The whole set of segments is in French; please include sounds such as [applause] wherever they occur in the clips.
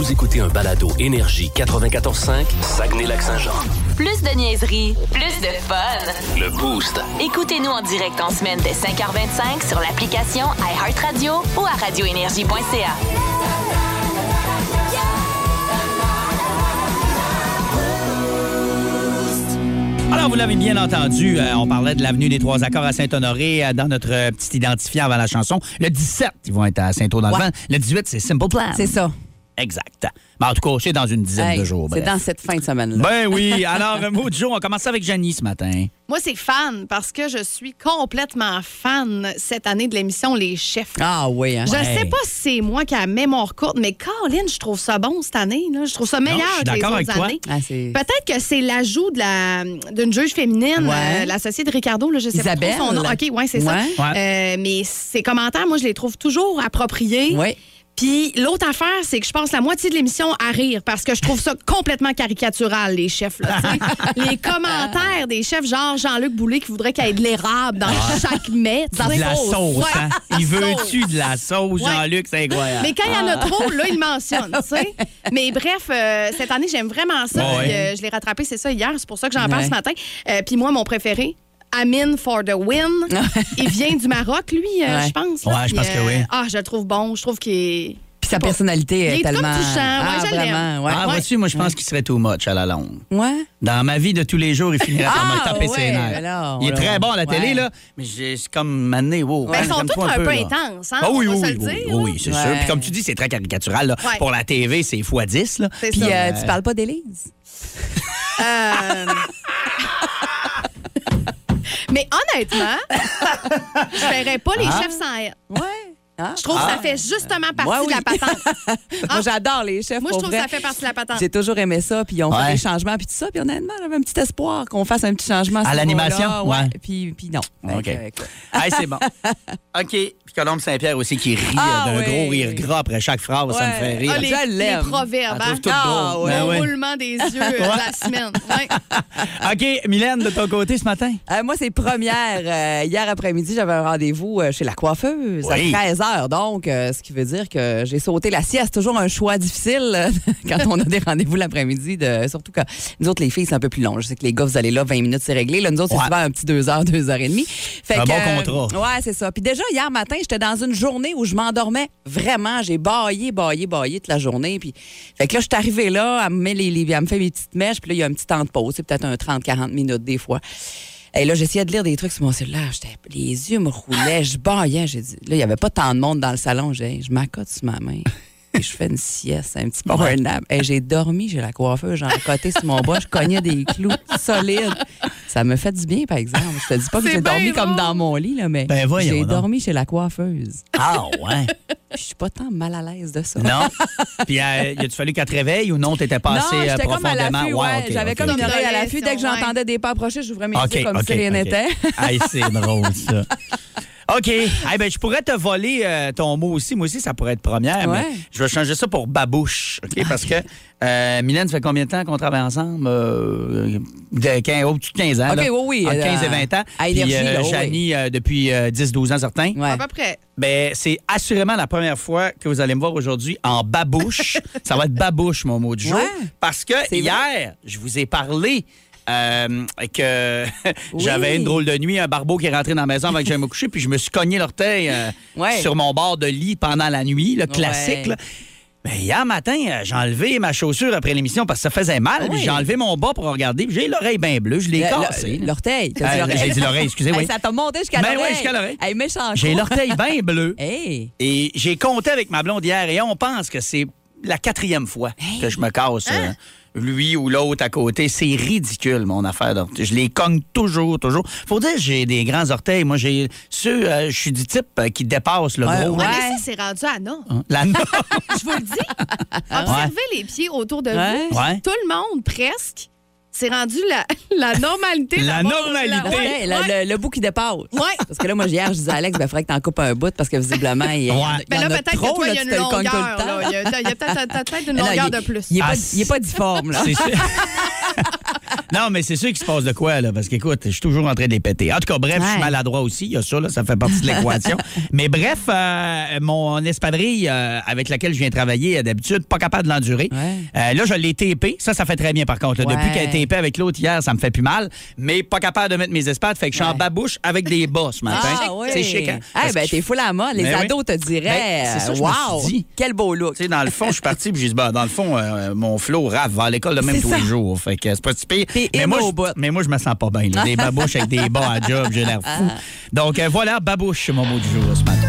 Vous écoutez un balado Énergie 94.5, Saguenay-Lac-Saint-Jean. Plus de niaiserie, plus de fun. Le Boost. Écoutez-nous en direct en semaine dès 5h25 sur l'application iHeartRadio ou à radioénergie.ca. Alors, vous l'avez bien entendu, euh, on parlait de l'avenue des Trois Accords à Saint-Honoré euh, dans notre euh, petit identifiant avant la chanson. Le 17, ils vont être à Saint-Aud-dans-le-Vent. Le 18, c'est Simple Plan. C'est ça. Exact. Mais en tout cas, c'est dans une dizaine Hey, de jours. c'est dans cette fin de semaine-là. Ben oui. [laughs] Alors, un mot du jour, on commence avec Janie ce matin. Moi, c'est fan parce que je suis complètement fan cette année de l'émission Les Chefs. Ah oui, hein? Je Ouais. sais pas si c'est moi qui a la mémoire courte, mais Colin, je trouve ça bon cette année. là. Je trouve ça meilleur je suis que les d'accord autres avec toi. années. Ah, Peut-être que c'est l'ajout de la d'une juge féminine, Ouais. euh, l'associée de Ricardo, là, je sais Isabelle. pas trop son nom. OK, ouais, c'est ça. Ouais. Euh, mais ses commentaires, moi, je les trouve toujours appropriés. Oui. Puis l'autre affaire, c'est que je passe la moitié de l'émission à rire parce que je trouve ça complètement caricatural, les chefs. Là, [laughs] les commentaires des chefs, genre Jean-Luc Boulay qui voudrait qu'il y ait de l'érable dans chaque mets. De la sauce, hein? Il veut-tu de la sauce, Ouais. Jean-Luc? C'est incroyable. Mais quand il y en a trop, là, il mentionne. [laughs] Mais bref, euh, cette année, j'aime vraiment ça. Ouais. Puis, euh, je l'ai rattrapé, c'est ça, hier. C'est pour ça que j'en parle ce matin. Euh, Puis moi, mon préféré, Amin for the win. [laughs] il vient du Maroc, lui, euh, Ouais. je pense. là. Ouais, je pense que euh, oui. Ah, je le trouve bon. Je trouve qu'il est... Puis sa personnalité Il est est tellement. comme touchant. Ouais, ah, vraiment, ouais. Ah, Ouais. vois-tu, moi, je pense qu'il serait too much à la longue. Ouais. Dans ma vie de tous les jours, il finirait par me Ah, taper ouais, ses nerfs. là, il est très bon à la télé, là, mais j'ai c'est comme mané, wow. Ben, ils sont tous un peu là. intenses, hein, Ah oui, on oui, va oui, se le oui, dire, oui, là. oui, c'est sûr. Puis comme tu dis, c'est très caricatural. Là. Pour la TV, c'est x 10. Là. C'est Puis ça. euh, tu parles pas d'Élise? Euh, [laughs] Mais honnêtement, [laughs] je verrais pas les Ah. chefs sans elle. Ouais. Ah. Je trouve que ça fait justement partie Ouais, de la oui. patente. [laughs] Moi, j'adore les chefs. Moi, je trouve que ça fait partie de la patente. J'ai toujours aimé ça, puis on Ouais. fait des changements, puis tout ça. Puis honnêtement, j'avais un petit espoir qu'on fasse un petit changement. À l'animation? Ouais. Puis, puis non. OK. Hey, c'est bon. [laughs] OK. Puis Colombe Saint-Pierre aussi qui rit Ah, d'un oui. gros rire gras après chaque phrase. Ça me fait rire. Ah, les, les proverbes, hein? Ah, ouais. Ben Au ouais. roulement des [laughs] yeux de la semaine. Ouais. [laughs] OK, Mylène, de ton côté ce matin? Euh, moi, c'est première. Euh, hier après-midi, j'avais un rendez-vous euh, chez la coiffeuse Oui. à 13 h. Donc, euh, ce qui veut dire que j'ai sauté la sieste. Toujours un choix difficile [laughs] quand on a des rendez-vous l'après-midi. De, surtout quand nous autres, les filles, c'est un peu plus long. Je sais que les gars, vous allez là, 20 minutes, c'est réglé. Là, nous autres, Ouais. c'est souvent un petit 2 heures, 2 heures et demie. Fait Un que, bon euh, contrat. Ouais, c'est ça. Puis déjà, hier matin, j'étais dans une journée où je m'endormais vraiment. J'ai baillé, baillé, baillé toute la journée. Puis, fait que là, je suis arrivée là, elle me, met les, elle me fait mes petites mèches. Puis là, il y a un petit temps de pause. C'est peut-être un 30-40 minutes des fois. Et là, j'essayais de lire des trucs sur mon cellulaire. Les yeux me roulaient, je baillais. J'ai dit, là, il n'y avait pas tant de monde dans le salon. J'ai, je m'accote sur ma main. Et je fais une sieste, un petit power nap. Et j'ai dormi chez la coiffeuse, j'ai côté sur mon bras, je cognais des clous solides. Ça me fait du bien, par exemple. Je te dis pas que j'ai dormi comme dans mon lit, là, mais Ben, voyons j'ai dormi chez la coiffeuse. Ah, ouais. Je suis pas tant mal à l'aise de ça. Non. Puis, euh, y a-tu fallu qu'elle te réveille ou non, t'étais passé non, euh, j'étais comme à profondément? Ouais, J'avais comme une oreille à l'affût. Dès que j'entendais des pas approcher, j'ouvrais mes yeux comme si rien n'était. Hey, c'est drôle, ça. OK. Hey, ben, je pourrais te voler euh, ton mot aussi. Moi aussi, ça pourrait être première. Ouais. Mais je vais changer ça pour babouche. OK? Parce que, euh, Mylène, ça fait combien de temps qu'on travaille ensemble? Euh, de 15, au-dessus de 15 ans. OK, là. oui, oui, Entre 15 et euh, 20 ans. à Puis, Énergie, euh, là. Janie, euh, depuis euh, 10-12 ans, certains. Ouais. À peu près. Ben, c'est assurément la première fois que vous allez me voir aujourd'hui en babouche. [laughs] ça va être babouche, mon mot du jour. Ouais. Parce que C'est hier, je vous ai parlé euh, que Oui. [laughs] j'avais une drôle de nuit, un barbeau qui est rentré dans la maison avant que j'aille me coucher, puis je me suis cogné l'orteil euh, Ouais. sur mon bord de lit pendant la nuit, le classique. Ouais. là. Ben, hier matin, euh, j'ai enlevé ma chaussure après l'émission parce que ça faisait mal. puis Oui. J'ai enlevé mon bas pour regarder. J'ai l'oreille bien bleue. Je l'ai Le- cassé. le- L'orteil. Euh, j'ai dit l'oreille, excusez, [laughs] Hey, oui. Ça t'a monté jusqu'à Ben l'oreille. oui, jusqu'à l'oreille. Hey, J'ai l'orteil bien [laughs] bleu. Hey. Et j'ai compté avec ma blonde hier et on pense que c'est la quatrième fois que je me casse. euh, lui ou l'autre à côté. C'est ridicule, mon affaire d'orteil. Je les cogne toujours, toujours. Faut dire que j'ai des grands orteils. Moi, j'ai ceux, euh, je suis du type euh, qui dépasse le Ouais, gros. ouais. Ah, mais ça, c'est rendu à non. Hein? La [laughs] Je vous le dis. Observez les pieds autour de Ouais. vous. Ouais. Tout le monde, presque, c'est rendu la, [laughs] la normalité. La normalité. la- Ouais, le, Ouais. le- le bout qui dépasse. Ouais. Parce que là, moi, hier, je disais à Alex, il faudrait que t'en coupes un bout parce que visiblement, il y, a- Ouais. il y Ben en là, a peut-être trop, que toi, là, il y a tu une te le cognes tout longueur. le temps. là. Il y a, a peut-être une [laughs] longueur il- de plus. Il est, Ah, pas, c'est- il est pas difforme, là. C'est sûr. [laughs] Non, mais c'est sûr qu'il se passe de quoi, là, parce qu'écoute, je suis toujours en train de les péter. En tout cas, bref, je suis maladroit aussi, il y a ça, là, ça fait partie de l'équation. [laughs] mais bref, euh, mon espadrille euh, avec laquelle je viens travailler euh, d'habitude, pas capable de l'endurer. Ouais. Euh, là, je l'ai tapé. Ça, ça fait très bien, par contre. là. Ouais. Depuis qu'elle est tapée avec l'autre hier, ça me fait plus mal, mais pas capable de mettre mes espades, fait que je suis en babouche avec des bas ce matin. Ah, oui. C'est chic, hein? Eh Parce ben, t'es fou la mode. Les Ben oui. ados te diraient, Ben, c'est ça, wow, dit. quel beau look. Tu sais, dans le fond, je suis parti puis j'ai dit, bah, dans le fond, mon flow rave va à l'école de même tous les jours. Fait que c'est pas si pire. T'es Mais moi, au je, bout. mais moi, je me sens pas bien. là. Des babouches avec des bas à job, j'ai l'air fou. Donc, euh, voilà, babouche, mon mot du jour ce matin.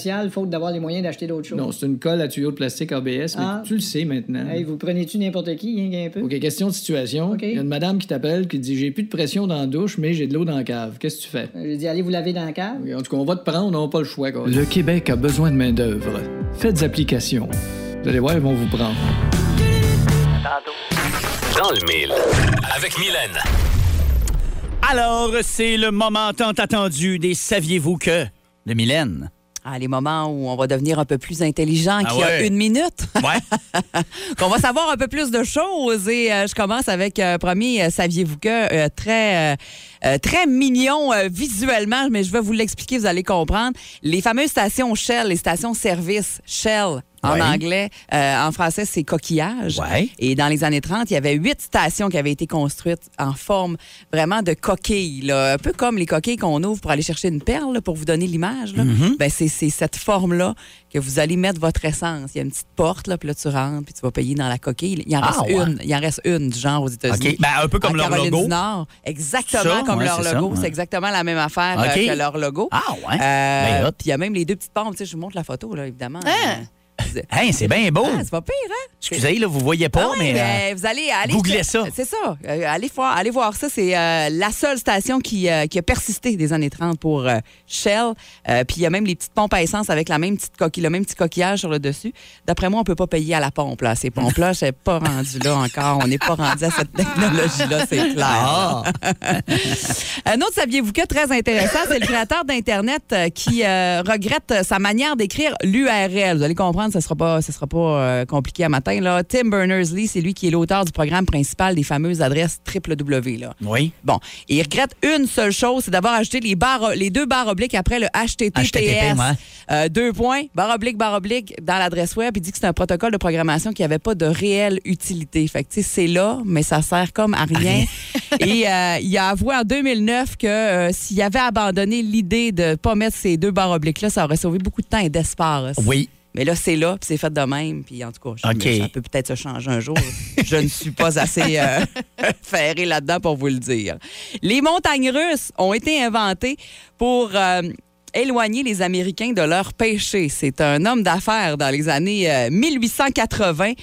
faute d'avoir les moyens d'acheter d'autres choses. Non, c'est une colle à tuyau de plastique ABS, mais Ah. tu le sais maintenant. Hey, vous prenez-tu n'importe qui, hein, un peu? OK, question de situation. OK. Il y a une madame qui t'appelle qui te dit J'ai plus de pression dans la douche, mais j'ai de l'eau dans la cave. Qu'est-ce que tu fais? Euh, J'ai dit, allez vous laver dans la cave. En tout cas, on va te prendre, on n'a pas le choix. Le Québec a besoin de main-d'œuvre. Faites application. Vous allez voir, ils vont vous prendre. Dans le mille. Avec Mylène. Alors, c'est le moment tant attendu des Saviez-vous que? De Mylène. Ah, les moments où on va devenir un peu plus intelligent Ah qu'il y a ouais. une minute. Ouais. [laughs] qu'on va savoir un peu plus de choses. Et euh, je commence avec euh, premier, euh, saviez-vous que très, euh, très mignon euh, visuellement, mais je vais vous l'expliquer, vous allez comprendre. Les fameuses stations Shell, les stations service Shell. En Ouais. anglais, euh, en français, c'est coquillage. Ouais. Et dans les années 30, il y avait huit stations qui avaient été construites en forme vraiment de coquille, là. un peu comme les coquilles qu'on ouvre pour aller chercher une perle, là, pour vous donner l'image. Mm-hmm. Ben, c'est cette forme-là que vous allez mettre votre essence. Il y a une petite porte, là, puis là, tu rentres, puis tu vas payer dans la coquille. Il en Ah, reste ouais. une. Il en reste une du genre aux États-Unis. OK. Ben, un peu comme En leur Caroline logo. du Nord. Exactement Ça, comme ouais, leur c'est logo. ouais. C'est exactement la même affaire OK. euh, que leur logo. Ah, ouais. Euh, Ben, puis il y a même les deux petites pompes. Tu sais, je vous montre la photo, là, évidemment. Hein? Euh, Hey, c'est bien beau. ah, c'est pas pire, hein? Excusez, là, vous voyez pas, Ah mais. euh, ben, vous allez aller googlez ça. C'est ça. Euh, allez voir, allez voir ça. C'est euh, la seule station qui, euh, qui a persisté des années 30 pour euh, Shell. Euh, Puis il y a même les petites pompes à essence avec la même petite coquille, le même petit coquillage sur le dessus. D'après moi, on peut pas payer à la pompe là. Ces pompes-là, [laughs] c'est pas rendu là encore. On n'est pas rendu à cette technologie-là, c'est clair. Ah! [laughs] Un autre saviez-vous que très intéressant, c'est le créateur d'Internet euh, qui euh, regrette sa manière d'écrire l'URL. Vous allez comprendre, ce sera pas, ce sera pas euh, compliqué à matin. Là. Tim Berners-Lee, c'est lui qui est l'auteur du programme principal des fameuses adresses www. Là. Oui. Bon, et il regrette une seule chose, c'est d'avoir ajouté les, barres, les deux barres obliques après le HTTPS. HTTP, ouais. Euh, deux points, barre oblique, barre oblique dans l'adresse web. Il dit que c'est un protocole de programmation qui n'avait pas de réelle utilité. Fait que, tu sais, c'est là, mais ça sert comme à rien. [laughs] Et euh, il a avoué en 2009 que s'il avait abandonné l'idée de ne pas mettre ces deux barres obliques-là, ça aurait sauvé beaucoup de temps et d'espace. Oui. Mais là, c'est là, puis c'est fait de même. Puis en tout cas, je- ça peut peut-être se changer un jour. [laughs] je ne suis pas assez euh, [laughs] ferré là-dedans pour vous le dire. Les montagnes russes ont été inventées pour euh, éloigner les Américains de leur péché. C'est un homme d'affaires dans les années euh, 1880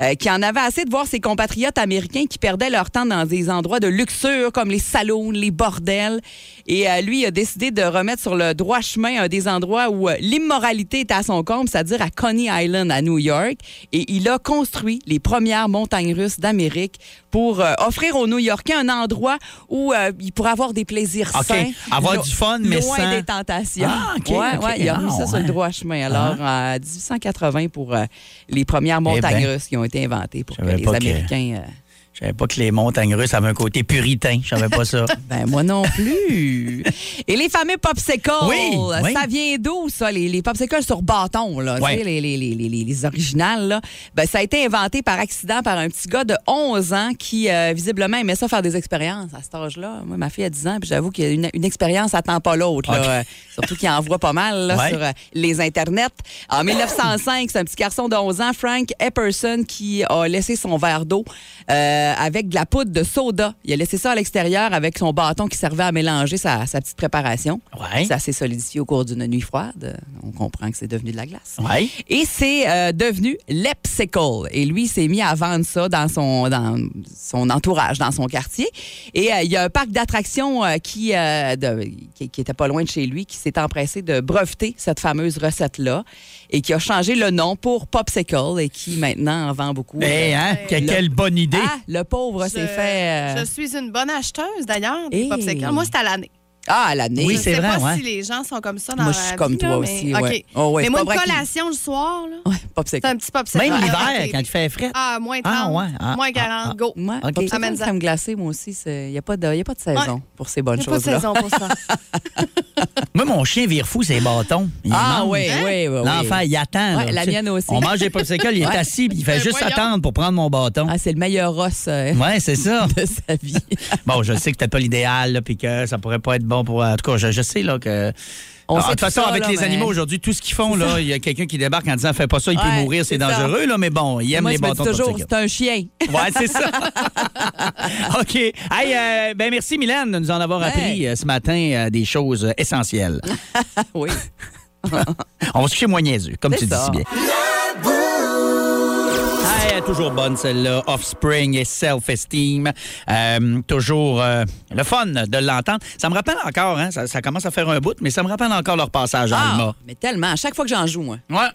euh, qui en avait assez de voir ses compatriotes américains qui perdaient leur temps dans des endroits de luxure comme les salons, les bordels. Et euh, lui a décidé de remettre sur le droit chemin un des endroits où euh, l'immoralité est à son comble, c'est-à-dire à Coney Island à New York. Et il a construit les premières montagnes russes d'Amérique pour euh, offrir aux New-Yorkais un endroit où euh, ils pourraient avoir des plaisirs sains. Avoir lo- du fun, mais loin sans- des tentations. Ah, OK, Ouais, OK. ouais, il a remis Ah, ça sur le droit chemin. Alors, en 1880 pour euh, les premières montagnes Eh ben, russes qui ont été inventées pour que les que- Américains... euh, Je savais pas que les montagnes russes avaient un côté puritain. Je savais pas ça. [laughs] Ben, moi non plus. Et les fameux popsicles, Oui, oui. ça vient d'où, ça, les, les popsicles sur bâton, là, tu sais, les, les, les, les, les originales, là? Ben, ça a été inventé par accident par un petit gars de 11 ans qui, euh, visiblement, aimait ça faire des expériences à cet âge-là. Moi, ma fille a 10 ans, puis j'avoue qu'une une expérience attend pas l'autre. Euh, surtout qu'il en voit pas mal, là, Ouais. sur euh, les Internets. En 1905, c'est un petit garçon de 11 ans, Frank Epperson, qui a laissé son verre d'eau euh, euh, avec de la poudre de soda. Il a laissé ça à l'extérieur avec son bâton qui servait à mélanger sa, sa petite préparation. Ouais. Ça s'est solidifié au cours d'une nuit froide. On comprend que c'est devenu de la glace. Ouais. Et c'est euh, devenu Lepsicle. Et lui, il s'est mis à vendre ça dans son, dans son entourage, dans son quartier. Et euh, il y a un parc d'attractions qui, de- qui, qui était pas loin de chez lui, qui s'est empressé de breveter cette fameuse recette-là et qui a changé le nom pour Popsicle et qui maintenant en vend beaucoup. Eh, hein? Que- Le- Quelle bonne idée. Ah, le pauvre s'est fait. euh, Je suis une bonne acheteuse, d'ailleurs, des Hey. popsicles. Moi, c'est à l'année. Ah, à l'année. Oui, Je c'est sais vrai, pas ouais. si les gens sont comme ça dans Moi, la je suis comme toi mais- aussi, OK. ouais. Oh, ouais, mais c'est moi, pas une vrai qu'il- collation le soir, là, Ouais, Popsicle. c'est un petit popsicle. Même à l'hiver, côté. quand il fait frais. Ah, moins 30, Ah, ouais. Ah, moins ah, 40, ah. go. Ouais, OK. Popsicle, Amène-en. crème glacée, moi aussi, il n'y a, pas de- y a pas de saison Ouais. pour ces Il bonnes n'y a pas de choses-là. saison pour ça. [laughs] Moi, mon chien vire fou ses bâtons. Il Ah mange. oui, oui, oui. oui. L'enfant, il attend. Ouais, là, la tu sais. mienne aussi. On mange des popsicles, il est Ouais. assis, puis il fait Ben, juste voyons. attendre pour prendre mon bâton. Ah, c'est le meilleur os euh, Ouais, c'est ça. [laughs] de sa vie. Bon, je sais que c'était pas l'idéal, là, puis que ça pourrait pas être bon pour. En tout cas, je, je sais là que. On Ah, de toute tout façon, ça, avec là, les mais- animaux aujourd'hui, tout ce qu'ils font, là, il y a quelqu'un qui débarque en disant fais pas ça, il peut mourir, c'est dangereux, là, mais bon, il aime Moi, les bâtons de toujours, c'est un chien. Ouais, c'est ça. [laughs] OK. Hey, euh, ben merci, Mylène, de nous en avoir Ouais. appris euh, ce matin euh, des choses essentielles. [laughs] oui. [laughs] On va se coucher moins niaiseux, comme tu dis si bien. Toujours bonne, celle-là. Offspring et Self-Esteem. Euh, toujours euh, le fun de l'entendre. Ça me rappelle encore, hein, ça, ça commence à faire un bout, mais ça me rappelle encore leur passage à Ah, Alma. mais tellement. À chaque fois que j'en joue, moi. Ouais.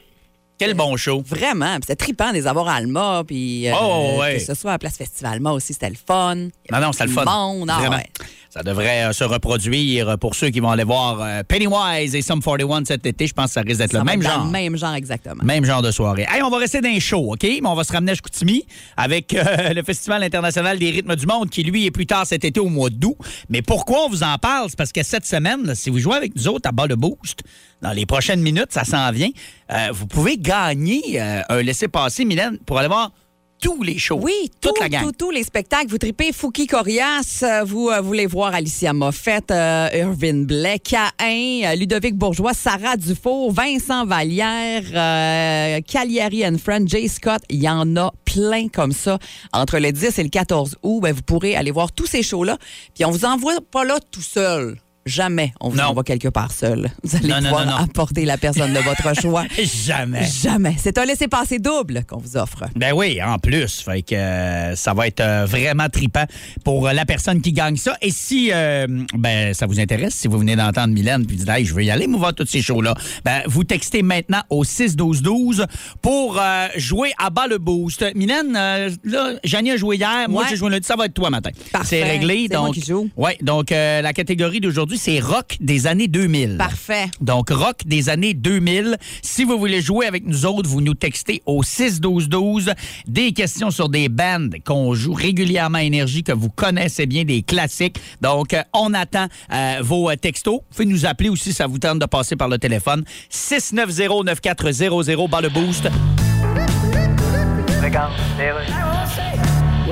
Quel bon show. Vraiment. C'était trippant de les avoir à Alma. Puis, euh, Oh, ouais. que ce soit à Place Festival Alma aussi, c'était le fun. Non, non, c'est le fun. Monde, ah, ouais. Ça devrait euh, se reproduire pour ceux qui vont aller voir euh, Pennywise et Sum 41 cet été. Je pense que ça risque d'être le même genre. le même genre, exactement. Même genre de soirée. Hey, on va rester dans les shows, OK? Mais on va se ramener à Chicoutimi avec euh, [laughs] le Festival international des rythmes du monde qui, lui, est plus tard cet été au mois d'août. Mais pourquoi on vous en parle? C'est parce que cette semaine, là, si vous jouez avec nous autres à bas de boost, dans les prochaines minutes, ça s'en vient, euh, vous pouvez gagner euh, un laissez-passer, Mylène, pour aller voir tous les shows. Oui, toute tout, la gang. tout, tous les spectacles. Vous tripez Fouki Corias, euh, vous euh, voulez voir Alicia Moffett, euh, Irvin Blais, Cain, euh, Ludovic Bourgeois, Sarah Dufour, Vincent Vallière, euh, Cagliari and Friend, Jay Scott. Il y en a plein comme ça. Entre le 10 et le 14 août, ben, vous pourrez aller voir tous ces shows-là. Puis on vous envoie pas là tout seul. Jamais on vous Non. envoie quelque part seul. Vous allez Non, pouvoir non, apporter la personne de votre [laughs] choix. Jamais. Jamais. C'est un laissez-passer double qu'on vous offre. Ben oui, en plus. Fait que euh, ça va être euh, vraiment tripant pour euh, la personne qui gagne ça. Et si ben ça vous intéresse, si vous venez d'entendre Mylène puis dites hey, je veux y aller, me voir toutes ces shows-là, ben vous textez maintenant au 6-12-12 pour jouer à bas le boost. Mylène, là, Janie a joué hier, moi Ouais. j'ai joué lundi, ça va être toi matin. C'est réglé. C'est moi donc, qui joue. Ouais, donc la catégorie d'aujourd'hui, c'est rock des années 2000. Parfait. Donc, rock des années 2000. Si vous voulez jouer avec nous autres, vous nous textez au 6-12-12 des questions sur des bands qu'on joue régulièrement à Énergie, que vous connaissez bien, des classiques. Donc, euh, on attend euh, vos euh, textos. Vous pouvez nous appeler aussi, ça vous tente de passer par le téléphone. 690-9400, bas le boost.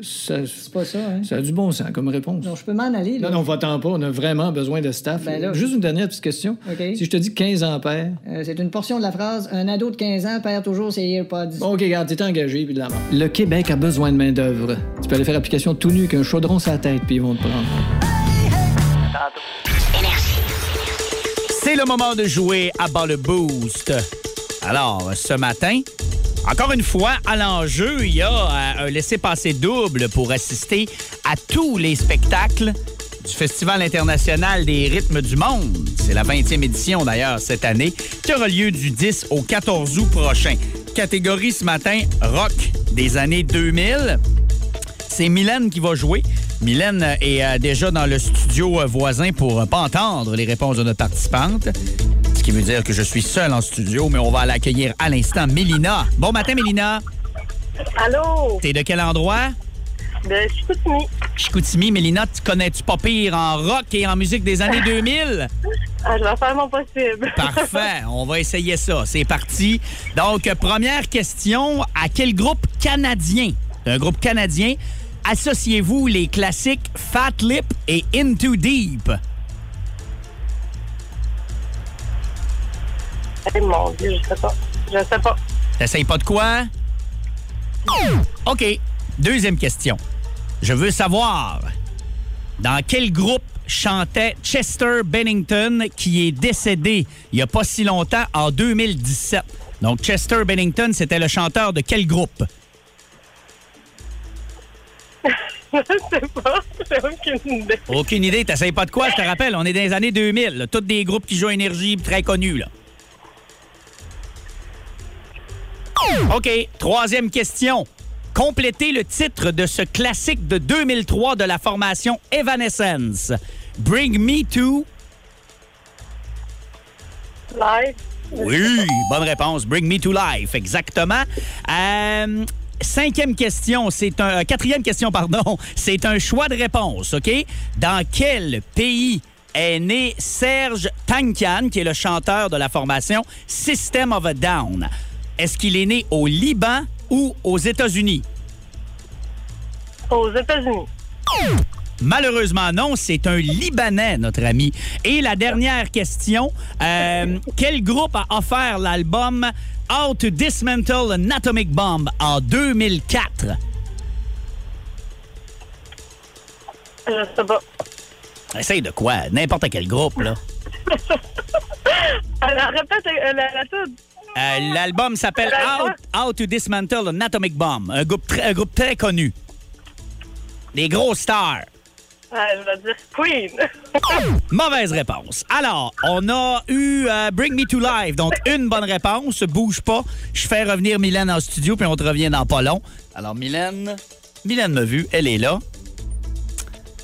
Ça, C'est pas ça, hein? ça a du bon sens comme réponse. Non, je peux m'en aller, là. Non, non, va-t'en pas. On a vraiment besoin de staff. Ben là- Juste une dernière petite question. OK. Si je te dis 15 ampères. Euh, c'est une portion de la phrase Un ado de 15 ans perd toujours ses AirPods. Bon, OK, regarde, t'es engagé, puis de la mort. Le Québec a besoin de main-d'œuvre. Tu peux aller faire application tout nu qu'un chaudron sur la tête, puis ils vont te prendre. C'est le moment de jouer à bas le boost. Alors, ce matin, encore une fois, à l'enjeu, il y a euh, un laissez-passer double pour assister à tous les spectacles du Festival international des rythmes du monde. C'est la 20e édition d'ailleurs cette année, qui aura lieu du 10 au 14 août prochain. Catégorie ce matin, rock des années 2000. C'est Mylène qui va jouer. Mylène est euh, déjà dans le studio euh, voisin pour pas entendre les réponses de notre participante. Ce qui veut dire que je suis seul en studio, mais on va l'accueillir à l'instant. Mélina. Bon matin, Mélina. Allô? T'es de quel endroit? De Chicoutimi. Chicoutimi. Mélina, tu connais-tu pas pire en rock et en musique des années [laughs] 2000? Ah, je vais faire mon possible. [laughs] Parfait. On va essayer ça. C'est parti. Donc, première question. À quel groupe canadien, un groupe canadien, associez-vous les classiques Fat Lip et Into Deep? Eh, mon Dieu, je sais pas. Je sais pas. T'essayes pas de quoi? OK. Deuxième question. Je veux savoir dans quel groupe chantait Chester Bennington qui est décédé il n'y a pas si longtemps en 2017. Donc Chester Bennington, c'était le chanteur de quel groupe? [laughs] Je sais pas. J'ai aucune idée. Aucune idée. T'essayes pas de quoi, je te rappelle? On est dans les années 2000. là. Tous des groupes qui jouent à énergie très connus. Là. OK. Troisième question. Complétez le titre de ce classique de 2003 de la formation Evanescence. Bring Me To... Live. Oui, bonne réponse. Bring Me to life, exactement. Euh, cinquième question, c'est un euh, quatrième question, pardon. [laughs] C'est un choix de réponse, ok? Dans quel pays est né Serge Tankian, qui est le chanteur de la formation System of a Down? Est-ce qu'il est né au Liban ou aux États-Unis? Aux États-Unis. Malheureusement, non, c'est un Libanais, notre ami. Et la dernière question, euh, quel groupe a offert l'album How to Dismantle an Atomic Bomb en 2004? Je sais pas. Essaye de quoi? N'importe quel groupe, là. [laughs] Alors, répète euh, la, la toute. Euh, L'album s'appelle How, How to Dismantle an Atomic Bomb, un groupe, très, un groupe très connu. Des gros stars. Ah, je vais dire Queen. [laughs] Mauvaise réponse. Alors, on a eu euh, Bring Me to Life, donc une bonne réponse. Bouge pas. Je fais revenir Mylène en studio, puis on te revient dans pas long. Alors, Mylène, Mylène m'a vu, elle est là.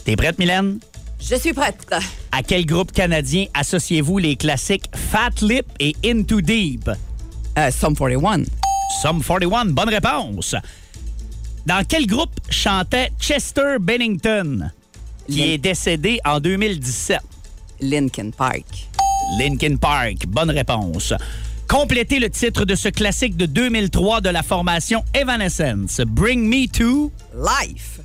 T'es prête, Mylène? Je suis prête. À quel groupe canadien associez-vous les classiques Fat Lip et Into Deep? Euh, Sum 41. Sum 41, bonne réponse. Dans quel groupe chantait Chester Bennington, qui Lin- est décédé en 2017? Linkin Park. Linkin Park, bonne réponse. Complétez le titre de ce classique de 2003 de la formation Evanescence. Bring Me To. Life.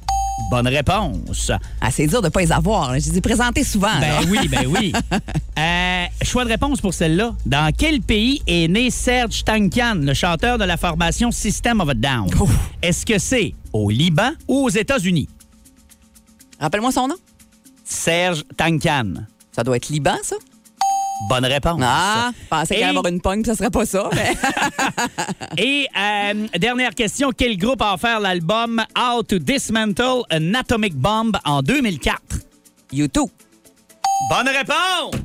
Bonne réponse. Ah, c'est dur de pas les avoir. là. Je les ai présentés souvent. là. Ben oui, ben oui. [laughs] Euh, choix de réponse pour celle-là. Dans quel pays est né Serge Tankian, le chanteur de la formation System of a Down? Est-ce que c'est au Liban ou aux États-Unis? Rappelle-moi son nom. Serge Tankian. Ça doit être Liban, ça? Bonne réponse. Ah, je pensais qu'il allait avoir une pogne, ça serait pas ça. mais- [laughs] Et euh, dernière question, quel groupe a offert l'album How to Dismantle an Atomic Bomb en 2004? YouTube. Bonne réponse!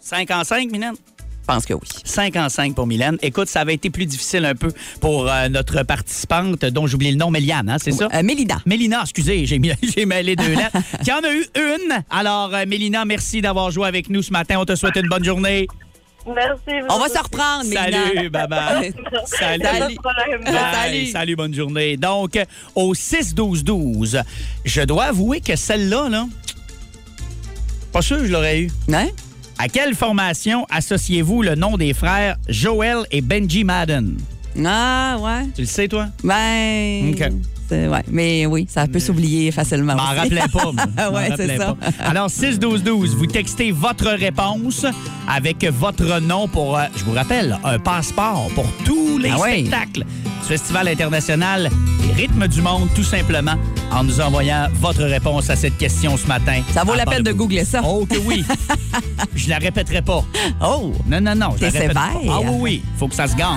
5 en 5, Mylène? Je pense que oui. 5 en 5 pour Mylène. Écoute, ça avait été plus difficile un peu pour euh, notre participante, dont j'ai oublié le nom, Méliane, hein, c'est ça? Euh, Mélina. Mélina, excusez, j'ai, [laughs] mêlé deux lettres. qui en a eu une. Alors, euh, Mélina, merci d'avoir joué avec nous ce matin. On te souhaite une bonne journée. Merci. On va se reprendre, Mélina. Salut, bye-bye. [laughs] Salut. Salut. Salut, bonne journée. Donc, au 6-12-12, je dois avouer que celle-là, là, pas sûr que je l'aurais eu. Hein? À quelle formation associez-vous le nom des frères Joel et Benji Madden? Ah, ouais. Tu le sais, toi? Ben. OK. Ouais. Mais oui, ça peut s'oublier facilement. Je m'en rappelais pas. moi. Je [laughs] m'en Ouais, rappelais c'est ça. pas. Alors, 6-12-12, vous textez votre réponse avec votre nom pour, euh, je vous rappelle, un passeport pour tous les Ah ouais. spectacles du Festival international des rythmes du monde, tout simplement, en nous envoyant votre réponse à cette question ce matin. Ça vaut la peine de googler ça. Oh que oui. [laughs] je la répéterai pas. Oh! Non, non, non. je la pas. Ah oui, oui. Faut que ça se gagne.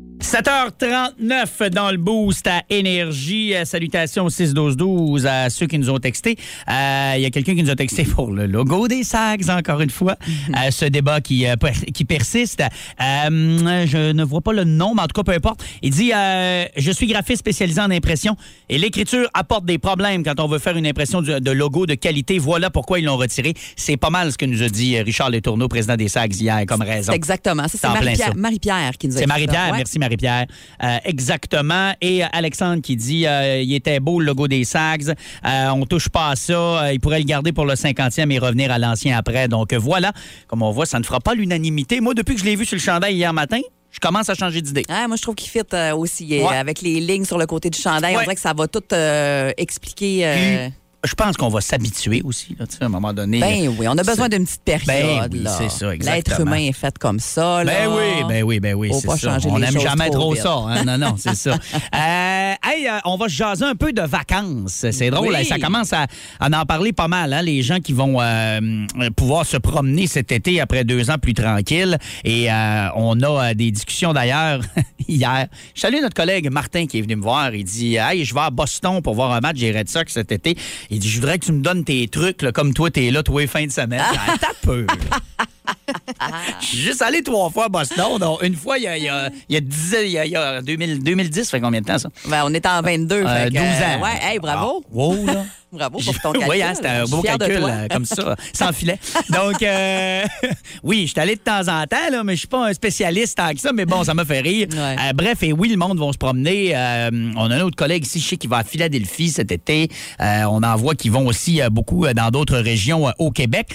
7h39 dans le boost à Énergie. Euh, Salutations au 6-12-12 à ceux qui nous ont texté. Euh, Il y a quelqu'un qui nous a texté pour le logo des SAGs, encore une fois. Euh, ce débat qui, euh, per- qui persiste. Je ne vois pas le nom, mais en tout cas, peu importe. Il dit Je suis graphiste spécialisé en impression et l'écriture apporte des problèmes quand on veut faire une impression de, de logo de qualité. Voilà pourquoi ils l'ont retiré. C'est pas mal ce que nous a dit Richard Letourneau, président des SAGs, hier, comme raison. Exactement. Ça, c'est Marie-Pierre ça. Marie-Pierre qui nous a C'est dit ça. Marie-Pierre, Ouais. merci Marie-Pierre. Euh, exactement. Et euh, Alexandre qui dit euh, il était beau le logo des Sags. Euh, on touche pas à ça. Il pourrait le garder pour le 50e et revenir à l'ancien après. Donc voilà, comme on voit, ça ne fera pas l'unanimité. Moi, depuis que je l'ai vu sur le chandail hier matin, je commence à changer d'idée. Ah, moi, je trouve qu'il fit euh, aussi Ouais. avec les lignes sur le côté du chandail. On Ouais. dirait que ça va tout euh, expliquer. euh, Je pense qu'on va s'habituer aussi, là, à un moment donné. Ben oui, on a besoin d'une petite période. Ben oui, c'est ça, L'être exactement. humain est fait comme ça. Là. Ben oui, ben oui, ben oui, Faut c'est pas ça. changer On n'aime jamais trop vite. ça. hein. Non, non, c'est ça. [laughs] Euh, hey, euh, on va se jaser un peu de vacances. C'est drôle, Oui. hein, ça commence à, à en parler pas mal. hein, les gens qui vont euh, pouvoir se promener cet été après deux ans plus tranquilles. Et on a des discussions d'ailleurs [laughs] hier. Je salue notre collègue Martin qui est venu me voir. Il dit Hey, je vais à Boston pour voir un match des Red Sox cet été. Il dit Je voudrais que tu me donnes tes trucs, là, comme toi, t'es là les fins de semaine. [laughs] Ah, T'as peu. Là. Je suis juste allé trois fois à Boston. Donc, une fois, il y a, il y a, il y a, dix- il y a- il y a 2000 2010, ça fait combien de temps, ça? Ben, on est en 22. Euh, fait que, 12 ans. Ouais, hey, bravo. Ah, wow, là. [laughs] Bravo pour ton [laughs] calcul. Oui, hein, c'était un beau calcul, euh, comme ça, sans filet. Donc, euh, [laughs] oui, je suis allé de temps en temps, là, mais je suis pas un spécialiste tant que ça, mais bon, ça m'a fait rire. Ouais. Euh, bref, et oui, le monde va se promener. Euh, on a un autre collègue ici, je sais, qui va à Philadelphie cet été. Euh, on en voit qui vont aussi euh, beaucoup euh, dans d'autres régions euh, au Québec.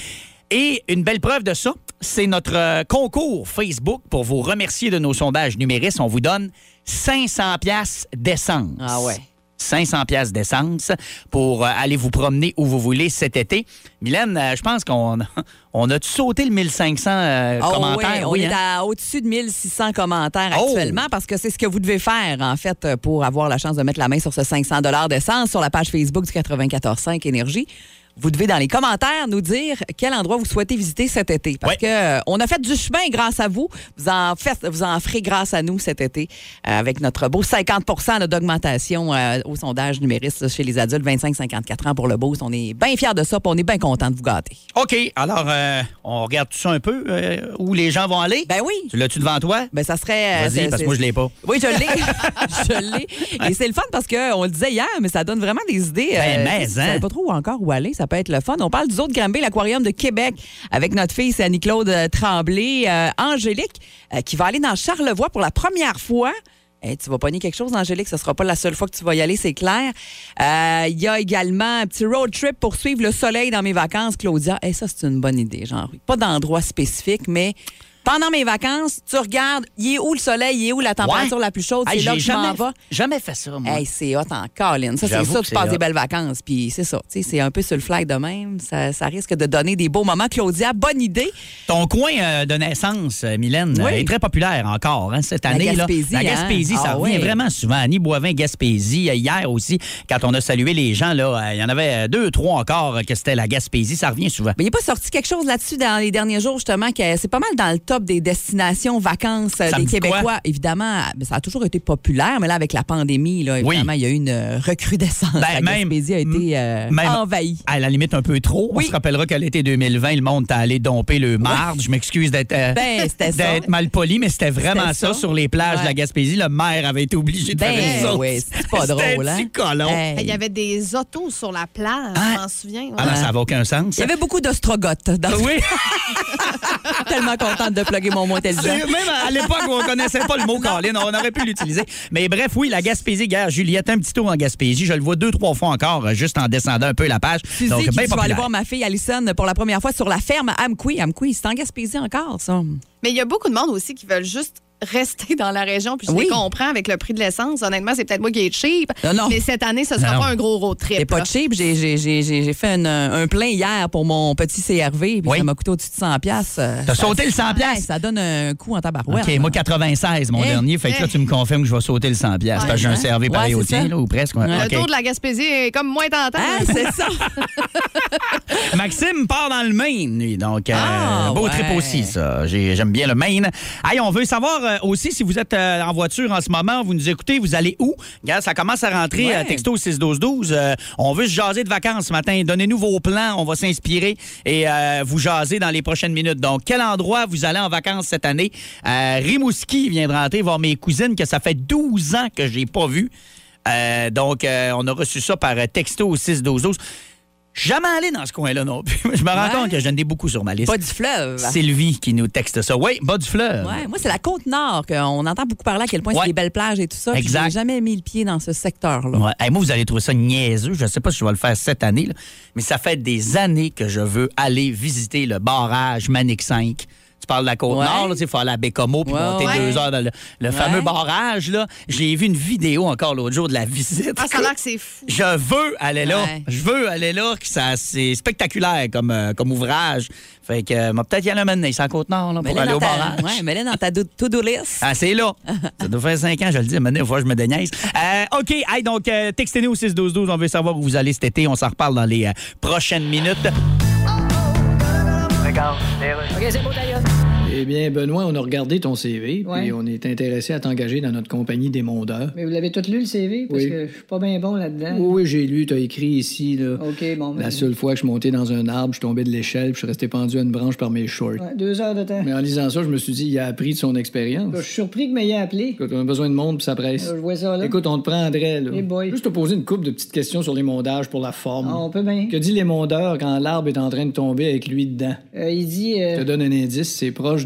Et une belle preuve de ça, c'est notre euh, concours Facebook pour vous remercier de nos sondages numéristes. On vous donne 500 pièces d'essence. Ah ouais. 500 pièces d'essence pour euh, aller vous promener où vous voulez cet été. Mylène, euh, je pense qu'on [laughs] on a sauté le 1500 euh, Oh, commentaires. oui, on oui, est hein? à au-dessus de 1600 commentaires Oh! actuellement parce que c'est ce que vous devez faire, en fait, pour avoir la chance de mettre la main sur ce 500 d'essence sur la page Facebook du 94.5 Énergie. Vous devez, dans les commentaires, nous dire quel endroit vous souhaitez visiter cet été. Parce Ouais. que euh, on a fait du chemin grâce à vous. Vous en, faites, vous en ferez grâce à nous cet été euh, avec notre beau 50 là, d'augmentation euh, au sondage numériste chez les adultes 25-54 ans pour le boost. On est bien fiers de ça puis on est bien content de vous gâter. OK, alors on regarde tout ça un peu, où les gens vont aller. Ben oui. Tu l'as-tu devant toi? Ben, ça serait. Vas-y, parce que moi, je l'ai pas. Oui, je l'ai. [laughs] je l'ai. Et c'est le fun parce qu'on le disait hier, mais ça donne vraiment des idées. Ben, mais, hein. pas trop encore où aller. Ça peut être le fun. On parle du zoo de Granby, l'aquarium de Québec, avec notre fille, Annie-Claude euh, Tremblay. euh, Angélique, euh, qui va aller dans Charlevoix pour la première fois. Eh, tu vas pogner quelque chose, Angélique. Ce sera pas la seule fois que tu vas y aller, c'est clair. Il y a également un petit road trip pour suivre le soleil dans mes vacances, Claudia. Et ça, c'est une bonne idée, genre. Pas d'endroit spécifique, mais pendant mes vacances, tu regardes, il est où le soleil, il est où la température Ouais. la plus chaude, Hey, c'est là que je m'en jamais, vais. jamais fait ça, moi. Hey, c'est hot en colline. Ça, c'est ça, que tu passes des belles vacances. Puis c'est ça. Tu sais, c'est un peu sur le fly de même. Ça, ça risque de donner des beaux moments. Claudia, bonne idée. Ton coin euh, de naissance, euh, Mylène, Oui. euh, est très populaire encore hein, cette La année. là. Gaspésie, La hein? Gaspésie, ça Ah revient oui. vraiment souvent. Annie Boivin, Gaspésie. Hier aussi, quand on a salué les gens, là, il y en avait deux, trois encore que c'était la Gaspésie. Ça revient souvent. Mais il n'est pas sorti quelque chose là-dessus dans les derniers jours, justement, que c'est pas mal dans le top des destinations vacances euh, Ça des? Québécois. Évidemment, ben, ça a toujours été populaire, mais là, avec la pandémie, là, Oui. évidemment, il y a eu une euh, recrudescence. Ben, la même- Gaspésie a été euh, même- envahie. À la limite, un peu trop. Oui. On se rappellera qu'à l'été 2020, le monde t'a allé domper le marde. Je m'excuse d'être euh, Ben, mal poli, mais c'était vraiment ça. ça. sur les plages de la. Gaspésie. Le maire avait été obligé de Ben, faire sauce. oui, c'est pas [laughs] drôle, hein? C'était un petit colon. Hey. Il y avait des autos sur la plage, Ah. je m'en souviens. ouais. Ah non, ça n'avait aucun sens. Il y avait beaucoup d'ostrogotes. Dans... Oui. [laughs] tellement contente de plugger mon mot Même à l'époque où on connaissait pas le mot Colin, on aurait pu l'utiliser. Mais bref, oui, la Gaspésie, gars, Juliette, un petit tour en Gaspésie. Je le vois deux, trois fois encore, euh, juste en descendant un peu la page. Suzy Donc, qui bien je vais aller voir ma fille Alison pour la première fois sur la ferme à Amqui. Amqui, c'est en Gaspésie encore, ça. Mais il y a beaucoup de monde aussi qui veulent juste rester dans la région, puis je Oui. les comprends avec le prix de l'essence. Honnêtement, c'est peut-être moi qui est cheap. Non, non. Mais cette année, ce sera Non. pas un gros road trip. C'est pas cheap. J'ai- J'ai j'ai- j'ai- j'ai fait une- un plein hier pour mon petit CRV, puis Oui. ça m'a coûté au-dessus de 100 piastres. Euh, T'as ça- sauté le 100 Ouais, piastres? Ça donne un coup en tabarouette. OK, moi 96, mon Eh, dernier. Fait que là, eh. tu me confirmes que je vais sauter le 100 piastres. Ouais, parce que j'ai un? CRV pareil Ouais, au tien, ça. là, ou presque. Le tour de la Gaspésie est comme moins tentant. Ah, c'est ça. [laughs] Maxime part dans le Maine, lui. Donc, euh, Ah, beau ouais. trip aussi, ça. J'ai- J'aime bien le Maine. Hey, on veut savoir euh, aussi, si vous êtes euh, en voiture en ce moment, vous nous écoutez, vous allez où? Regarde, ça commence à rentrer, Ouais. euh, texto 61212. Euh, on veut se jaser de vacances ce matin. Donnez-nous vos plans, on va s'inspirer et vous jaser dans les prochaines minutes. Donc, quel endroit vous allez en vacances cette année? Rimouski vient de rentrer voir mes cousines que ça fait 12 ans que j'ai pas vu. Euh, donc, euh, on a reçu ça par texto au 61212. Jamais allé dans ce coin-là non plus. [laughs] Je me rends Ouais. compte que j'en ai beaucoup sur ma liste. Pas du fleuve. Sylvie qui nous texte ça. Oui, bas du fleuve. Ouais, moi, c'est la côte nord qu'on entend beaucoup parler à quel point Ouais. c'est des belles plages et tout ça. Exact. J'ai jamais mis le pied dans ce secteur-là. Ouais. Hey, moi, vous allez trouver ça niaiseux. Je ne sais pas si je vais le faire cette année, là, mais ça fait des années que je veux aller visiter le barrage Manic 5. Tu parles de la côte Ouais. nord, il faut aller à Bécomo puis Ouais, monter ouais. deux heures dans le, le fameux barrage. là. J'ai vu une vidéo encore l'autre jour de la visite. Ah, ça a l'air que c'est fou. Je veux aller là. Ouais. Je veux aller là. que ça C'est spectaculaire comme, euh, comme ouvrage. Fait que, euh, m'a peut-être y aller maintenant. C'est en Côte-Nord là, pour aller au ta, barrage. ouais, mets-le dans ta do- to-do list. Ah, c'est là. [laughs] Ça doit faire cinq ans, je le dis. Maintenant, il faut que je me déniaise. Euh, OK. Hey, donc, euh, textez-nous au 61212. On veut savoir où vous allez cet été. On s'en reparle dans les euh, prochaines minutes. Ok, Taylor. Okay, is it Eh bien, Benoît, on a regardé ton CV, Ouais. puis on est intéressé à t'engager dans notre compagnie des mondeurs. Mais vous l'avez tout lu, le CV? Parce Oui. que je suis pas bien bon là-dedans. Oui, oui, j'ai lu, t'as écrit ici, là. OK, bon. ben, La seule fois que je suis monté dans un arbre, je suis tombé de l'échelle, puis je suis resté pendu à une branche par mes shorts. ouais, deux heures de temps. Mais en lisant ça, je me suis dit, il a appris de son expérience. Je suis surpris que m'ayez appelé. Écoute, on a besoin de monde, puis ça presse. Euh, Je vois ça là. Écoute, on te prendrait, là. Hey boy. Juste te poser une couple de petites questions sur les mondages pour la forme. Ah, on peut bien. Que dit les mondeurs quand l'arbre est en train de tomber avec lui dedans? Euh, il dit. euh, Je te donne un indice, c'est proche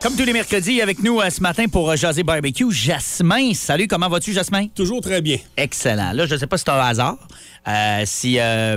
Comme tous les mercredis, avec nous euh, ce matin pour euh, Jaser Barbecue, Jasmin. Salut, comment vas-tu, Jasmin? Toujours très bien. Excellent. Là, je ne sais pas si c'est un hasard. Euh, si euh,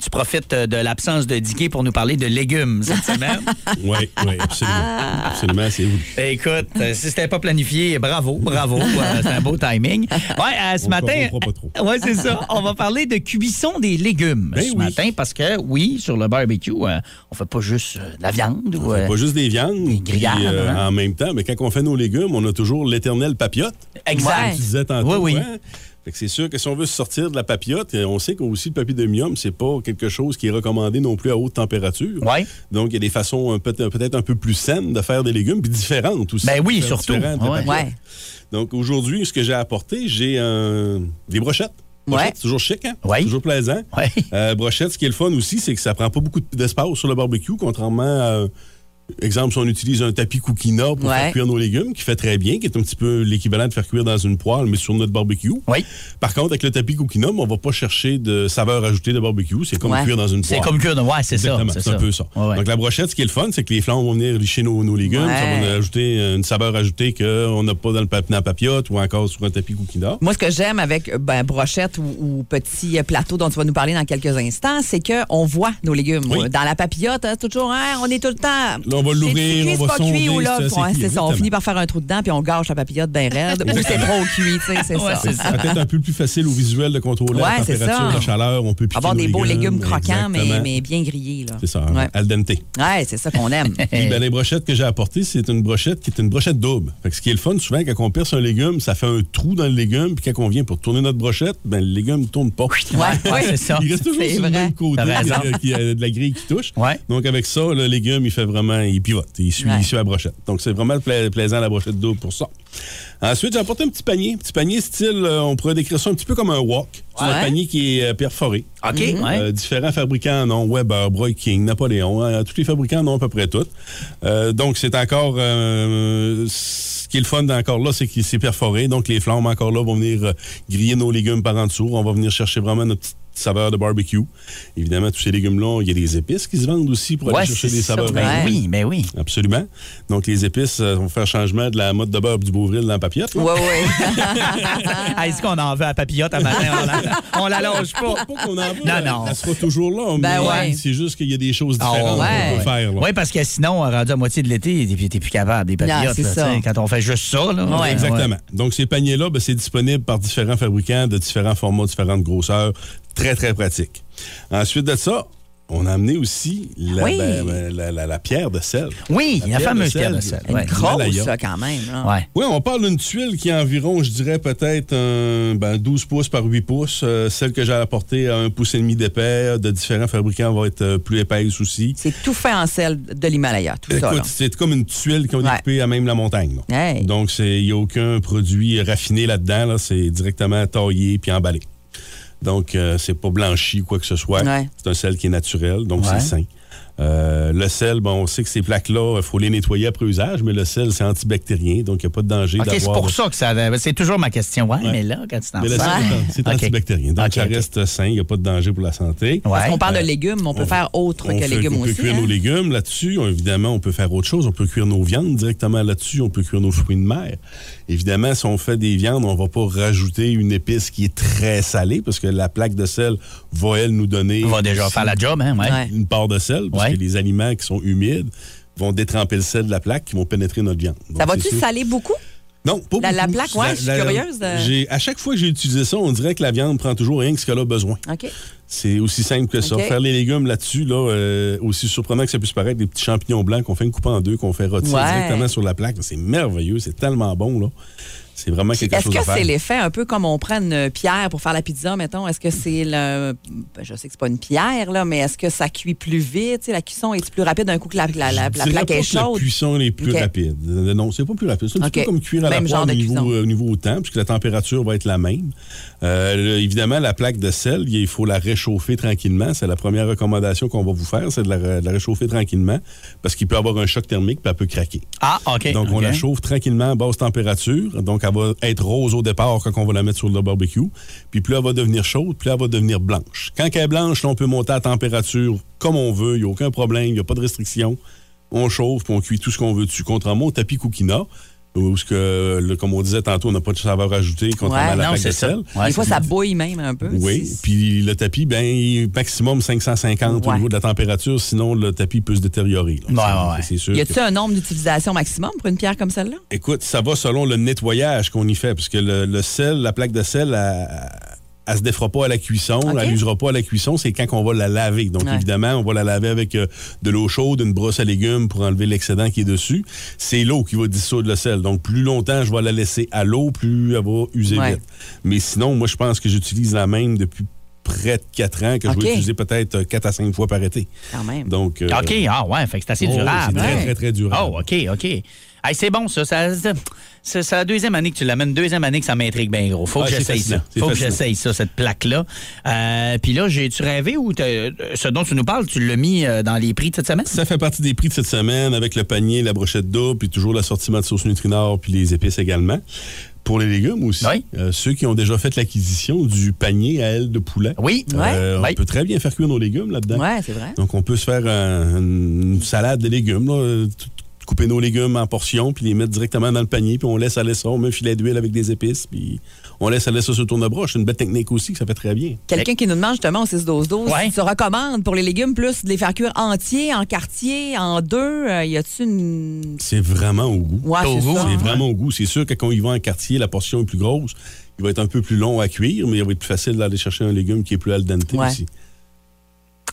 tu profites de l'absence de Dicky pour nous parler de légumes cette [laughs] semaine. Oui, oui, absolument. Absolument, c'est voulu. Écoute, euh, si c'était pas planifié, bravo, bravo. Euh, c'est un beau timing. Ouais, euh, ce On matin. fera- on fera pas trop. [laughs] Ouais, c'est ça. On va parler de cuisson des légumes Ben ce oui. matin parce que, oui, sur le barbecue, euh, on fait pas juste euh, de la viande. ou, On fait euh, pas juste des viandes. Des grillades, puis, euh, hein? En même temps, mais quand on fait nos légumes, on a toujours l'éternel papillote. Exact. Comme tu disais tantôt. Oui, oui. hein? Fait que c'est sûr que si on veut se sortir de la papillote, euh, on sait qu'aussi le papillomium, c'est pas quelque chose qui est recommandé non plus à haute température. Ouais. Donc, il y a des façons euh, peut-être peut-être un peu plus saines de faire des légumes, puis différentes aussi. Ben oui, surtout. Ouais. Ouais. Donc, aujourd'hui, ce que j'ai apporté, j'ai un- des brochettes. Ouais. c'est toujours chic, hein? Ouais. Toujours plaisant. Ouais. Euh, brochette, ce qui est le fun aussi, c'est que ça prend pas beaucoup d'espace sur le barbecue, contrairement à. Exemple, si on utilise un tapis cookina pour Ouais. faire cuire nos légumes, qui fait très bien, qui est un petit peu l'équivalent de faire cuire dans une poêle, mais sur notre barbecue. Oui. Par contre, avec le tapis cookina, on va pas chercher de saveur ajoutée de barbecue. C'est comme Ouais. cuire dans une C'est poêle. comme que. Ouais, c'est ça. C'est un peu ça. Ouais. Donc, la brochette, ce qui est le fun, c'est que les flammes vont venir licher nos, nos légumes. Ça va nous ajouter une saveur ajoutée qu'on n'a pas dans le papier dans la papillote ou encore sur un tapis cookina. Moi, ce que j'aime avec ben, brochette ou, ou petit plateau dont tu vas nous parler dans quelques instants, c'est qu'on voit nos légumes. Oui. Dans la papillote, hein, toujours, hein, on est tout le temps. Là, on va l'ouvrir, on va cuit, ou là, c'est- ça. On finit par faire un trou dedans puis on gâche la papillote bien raide. ou c'est trop cuit, c'est ça. c'est ça. [laughs] Peut-être un peu plus facile au visuel de contrôler la température, la chaleur. On peut piquer Avoir des beaux légumes croquants, mais, bien grillés. là. C'est ça, Ouais, al dente. Ouais, c'est ça qu'on aime. Ben, les brochettes que j'ai apportées, c'est une brochette qui est une brochette double. Ce qui est le fun, souvent, quand on perce un légume, ça fait un trou dans le légume, puis quand on vient pour tourner notre brochette, ben, le légume ne tourne pas. Ouais, [laughs] c'est ça. Il reste toujours sur le même côté euh, a de la grille qui touche. Donc, avec ça, le légume, il fait vraiment, il pivote. Il suit, Ouais. il suit la brochette. Donc, c'est vraiment pla- plaisant, la brochette double pour ça. Ensuite, j'ai apporté un petit panier. Un petit panier style, euh, on pourrait décrire ça un petit peu comme un wok. C'est un panier qui est euh, perforé. OK. ouais. Euh, différents fabricants en ont, Weber, Broy King, Napoléon, euh, tous les fabricants en ont à peu près tous. Euh, donc, c'est encore... euh, ce qui est le fun encore là, c'est qu'il s'est perforé. Donc, les flammes encore là vont venir euh, griller nos légumes par en dessous. On va venir chercher vraiment notre petite saveur de barbecue. Évidemment, tous ces légumes-là, il y a des épices qui se vendent aussi pour Ouais, aller chercher des saveurs. Ben oui, ben oui. Absolument. Donc, les épices euh, vont faire changement de la mode de beurre du Beauvril dans la papillote. là. Ouais, ouais. [laughs] Ah, Est-ce qu'on en veut à papillote à matin? On la, on la longe pas. Pas qu'on en veut, Non, non. Elle sera toujours là. Ben mais ouais. C'est juste qu'il y a des choses Ah, différentes ouais. qu'on peut faire. Oui, parce que sinon, rendu à moitié de l'été, t'es t'es plus capable des papillotes. là, ça. sais, Quand on fait juste ça, là. Ouais. Exactement. Donc, ces paniers-là, ben, c'est disponible par différents fabricants de différents formats, différentes grosseurs. Très, très pratique. Ensuite de ça, on a amené aussi la, Oui. ben, ben, la- la- la pierre de sel. Oui, la, pierre fameuse de pierre de sel. Une ouais. grosse, ça, quand même. Ouais. Oui, on parle d'une tuile qui est environ, je dirais, peut-être un, ben, 12 pouces par 8 pouces. Euh, celle que j'ai apportée à un pouce et demi d'épais de différents fabricants va être euh, plus épaisse aussi. C'est tout fait en sel de l'Himalaya, tout ça. c'est comme une tuile qui ont Ouais. découpé à même la montagne. Hey. Donc, il n'y a aucun produit raffiné là-dedans. Là. C'est directement taillé puis emballé. Donc, euh, c'est pas blanchi ou quoi que ce soit. Ouais. C'est un sel qui est naturel, donc Ouais. c'est sain. Euh, le sel, bon, on sait que ces plaques-là, il faut les nettoyer après usage, mais le sel, c'est antibactérien, donc il n'y a pas de danger OK, c'est pour ça que ça. C'est toujours ma question. Ouais, Ouais. mais là, quand tu t'en sers- sel, c'est antibactérien, donc OK, ça reste sain, il n'y a pas de danger pour la santé. Ouais. Parce qu'on parle Euh, de légumes, mais on peut on- faire autre On que fait- légumes on peut aussi. cuire hein? nos légumes là-dessus. Évidemment, on peut faire autre chose. On peut cuire nos viandes directement là-dessus. On peut cuire nos fruits de mer. Évidemment, si on fait des viandes, on va pas rajouter une épice qui est très salée parce que la plaque de sel va, elle, nous donner On va déjà aussi faire la job, hein? Une part de sel parce Ouais. que les aliments qui sont humides vont détremper le sel de la plaque qui vont pénétrer notre viande. Donc, Ça va-tu saler beaucoup? non, pas La- la beaucoup. plaque, ouais, je suis curieuse de- j'ai- À chaque fois que j'ai utilisé ça, on dirait que la viande prend toujours rien que ce qu'elle a besoin. C'est aussi simple que ça. Faire les légumes là-dessus, là, euh, aussi surprenant que ça puisse paraître, des petits champignons blancs qu'on fait une coupe en deux, qu'on fait rôtir Ouais. directement sur la plaque. C'est merveilleux, c'est tellement bon. là. C'est vraiment quelque Est-ce chose que à faire. c'est l'effet un peu comme on prend une pierre pour faire la pizza, mettons? Est-ce que c'est le. ben, je sais que c'est pas une pierre, là, mais est-ce que ça cuit plus vite? Tu sais, la cuisson est plus rapide d'un coup que la, la, la- plaque pas est que La chaude? cuisson est plus rapide. Euh, Non, c'est pas plus rapide. C'est un peu comme cuire à Même la poêle au niveau, euh, au niveau au temps, puisque la température va être la même. Euh, le- évidemment, la plaque de sel, il faut la réchauffer tranquillement. C'est la première recommandation qu'on va vous faire, c'est de la, de la réchauffer tranquillement, parce qu'il peut y avoir un choc thermique, puis elle peut craquer. Ah, OK. Donc, on la chauffe tranquillement à basse température. Donc, va être rose au départ quand on va la mettre sur le barbecue. Puis, plus elle va devenir chaude, plus elle va devenir blanche. Quand elle est blanche, on peut monter à température comme on veut. Il n'y a aucun problème. Il n'y a pas de restriction. On chauffe, puis on cuit tout ce qu'on veut dessus. Contrairement au tapis Cookina, où, ce que, là, comme on disait tantôt, on n'a pas de saveur ajoutée, contrairement Ouais, à la non, de sel. Ouais, Des fois, ça bouille même un peu. Oui, puis le tapis, ben, il est maximum 550 au niveau de la température, sinon le tapis peut se détériorer. là. Ouais, C'est- ouais, ouais. C'est sûr. Y que- a-t-il un nombre d'utilisation maximum pour une pierre comme celle-là? Écoute, ça va selon le nettoyage qu'on y fait, parce que le, le sel, la plaque de sel, elle, elle se défera pas à la cuisson, elle n'usera pas à la cuisson, c'est quand on va la laver. Donc, Ouais. évidemment, on va la laver avec euh, de l'eau chaude, une brosse à légumes pour enlever l'excédent qui est dessus. C'est l'eau qui va dissoudre le sel. Donc, plus longtemps je vais la laisser à l'eau, plus elle va user Ouais. vite. Mais sinon, moi, je pense que j'utilise la même depuis près de 4 ans, que je vais utiliser peut-être 4 à 5 fois par été. Quand même. Donc, euh, OK, ah ouais, fait que c'est assez oh, durable. C'est très, hein? très, très durable. Oh, OK, OK. Hey, c'est bon, ça. ça c'est c'est la deuxième année que tu l'amènes, deuxième année que ça m'intrigue bien gros. Faut Ah, que j'essaye ça. Faut que j'essaye ça, cette plaque-là. Euh, Puis là, j'ai-tu rêvé ou ce dont tu nous parles, tu l'as mis euh, dans les prix de cette semaine? Ça fait partie des prix de cette semaine avec le panier, la brochette double, puis toujours l'assortiment de sauce Nutrinor, puis les épices également. Pour les légumes aussi, Oui. euh, ceux qui ont déjà fait l'acquisition du panier à ailes de poulet, Oui. euh, Ouais. on peut très bien faire cuire nos légumes là-dedans. Ouais, c'est vrai. Donc, on peut se faire un- une salade de légumes, là, tout- couper nos légumes en portions, puis les mettre directement dans le panier, puis on laisse aller ça, on met un filet d'huile avec des épices, puis on laisse aller ça sur le tourne-broche. C'est une belle technique aussi, que ça fait très bien. Quelqu'un qui nous demande justement au 6-12-12, Ouais. si tu recommandes pour les légumes plus de les faire cuire entiers, en quartier, en deux, euh, y a-tu une. C'est vraiment au goût. Ouais, c'est. C'est hein. vraiment au goût. C'est sûr que quand il va en quartier, la portion est plus grosse. Il va être un peu plus long à cuire, mais il va être plus facile d'aller chercher un légume qui est plus al dente Ouais. aussi.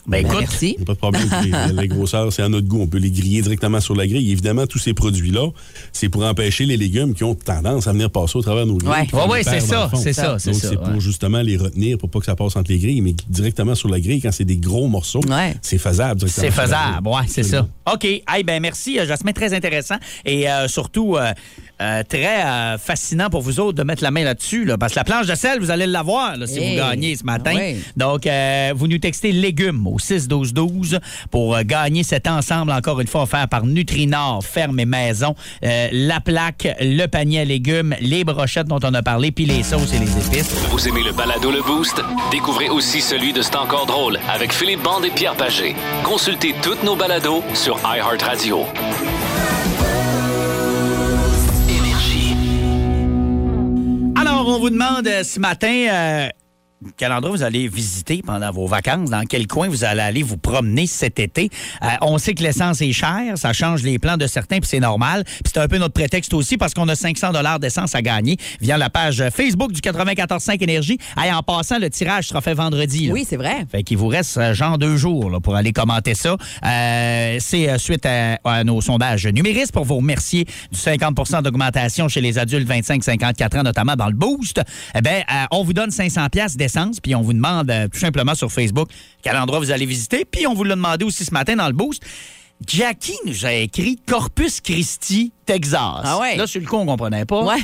Ben Ben, écoute, merci. Pas de problème. les, les grosseurs, c'est à notre goût. On peut les griller directement sur la grille. Évidemment, tous ces produits-là, c'est pour empêcher les légumes qui ont tendance à venir passer au travers de nos grilles. On Ouais, ouais, c'est ça, c'est ça, c'est Donc, ça. c'est pour ouais. justement les retenir pour pas que ça passe entre les grilles, mais directement sur la grille, quand c'est des gros morceaux, Ouais. c'est faisable. directement C'est faisable, ouais, c'est ça. OK. Hey, ben merci, euh, Jasmin, très intéressant. Et euh, surtout, euh, euh, très euh, fascinant pour vous autres de mettre la main là-dessus, là, parce que la planche de sel, vous allez l'avoir là, si Hey. vous gagnez ce matin. Ah oui. Donc, euh, vous nous textez légumes au 6-12-12 pour euh, gagner cet ensemble, encore une fois, offert par Nutrinor, ferme et maison. Euh, la plaque, le panier à légumes, les brochettes dont on a parlé, puis les sauces et les épices. Vous aimez le balado Le Boost? Découvrez aussi celui de C'est encore drôle avec Philippe Bande et Pierre Pagé. Consultez toutes nos balados sur iHeartRadio. Vous demande euh, ce matin euh, quel endroit vous allez visiter pendant vos vacances, dans quel coin vous allez aller vous promener cet été? Euh, on sait que l'essence est chère, ça change les plans de certains, puis c'est normal. Puis c'est un peu notre prétexte aussi parce qu'on a 500 dollars d'essence à gagner via la page Facebook du 94.5 Énergie. Hey, en passant, le tirage sera fait vendredi. là. Oui, c'est vrai. Fait qu'il vous reste euh, genre deux jours là, pour aller commenter ça. Euh, c'est suite à, à nos sondages numéristes pour vous remercier du 50% d'augmentation chez les adultes 25-54 ans, notamment dans le boost. Eh bien, euh, on vous donne 500 pièces d'essence, puis on vous demande euh, tout simplement sur Facebook quel endroit vous allez visiter. Puis on vous l'a demandé aussi ce matin dans le boost. Jackie nous a écrit Corpus Christi, Texas. Ah ouais? Là, sur le coup, on comprenait pas. Ouais.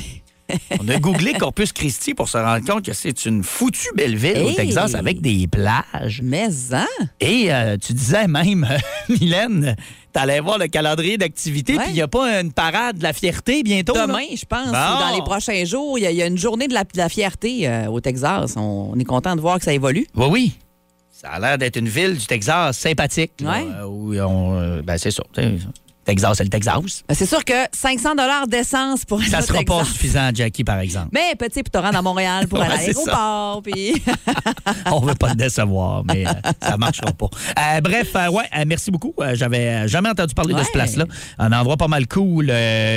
[laughs] On a googlé Corpus Christi pour se rendre compte que c'est une foutue belle ville au! Texas avec des plages. Mais, hein? Et euh, tu disais même, [laughs] Mylène, t'allais voir le calendrier d'activité, puis il n'y a pas une parade de la fierté bientôt? Demain, je pense, Bon. ou dans les prochains jours, il y, a- il y a une journée de la, de la fierté euh, au Texas. On, on est content de voir que ça évolue. Oui, oui. Ça a l'air d'être une ville du Texas sympathique. on, euh, ben, c'est ça. Texas, c'est le Texas. Ben, C'est sûr que 500 d'essence pour Ça sera pas suffisant, Jackie, par exemple. Mais petit, pour te rendre à Montréal pour [laughs] Ouais, aller à l'aéroport. Puis... [laughs] On veut pas te décevoir, mais euh, ça marchera pas. Euh, bref, euh, ouais, euh, merci beaucoup. J'avais jamais entendu parler de ce place-là. Un endroit pas mal cool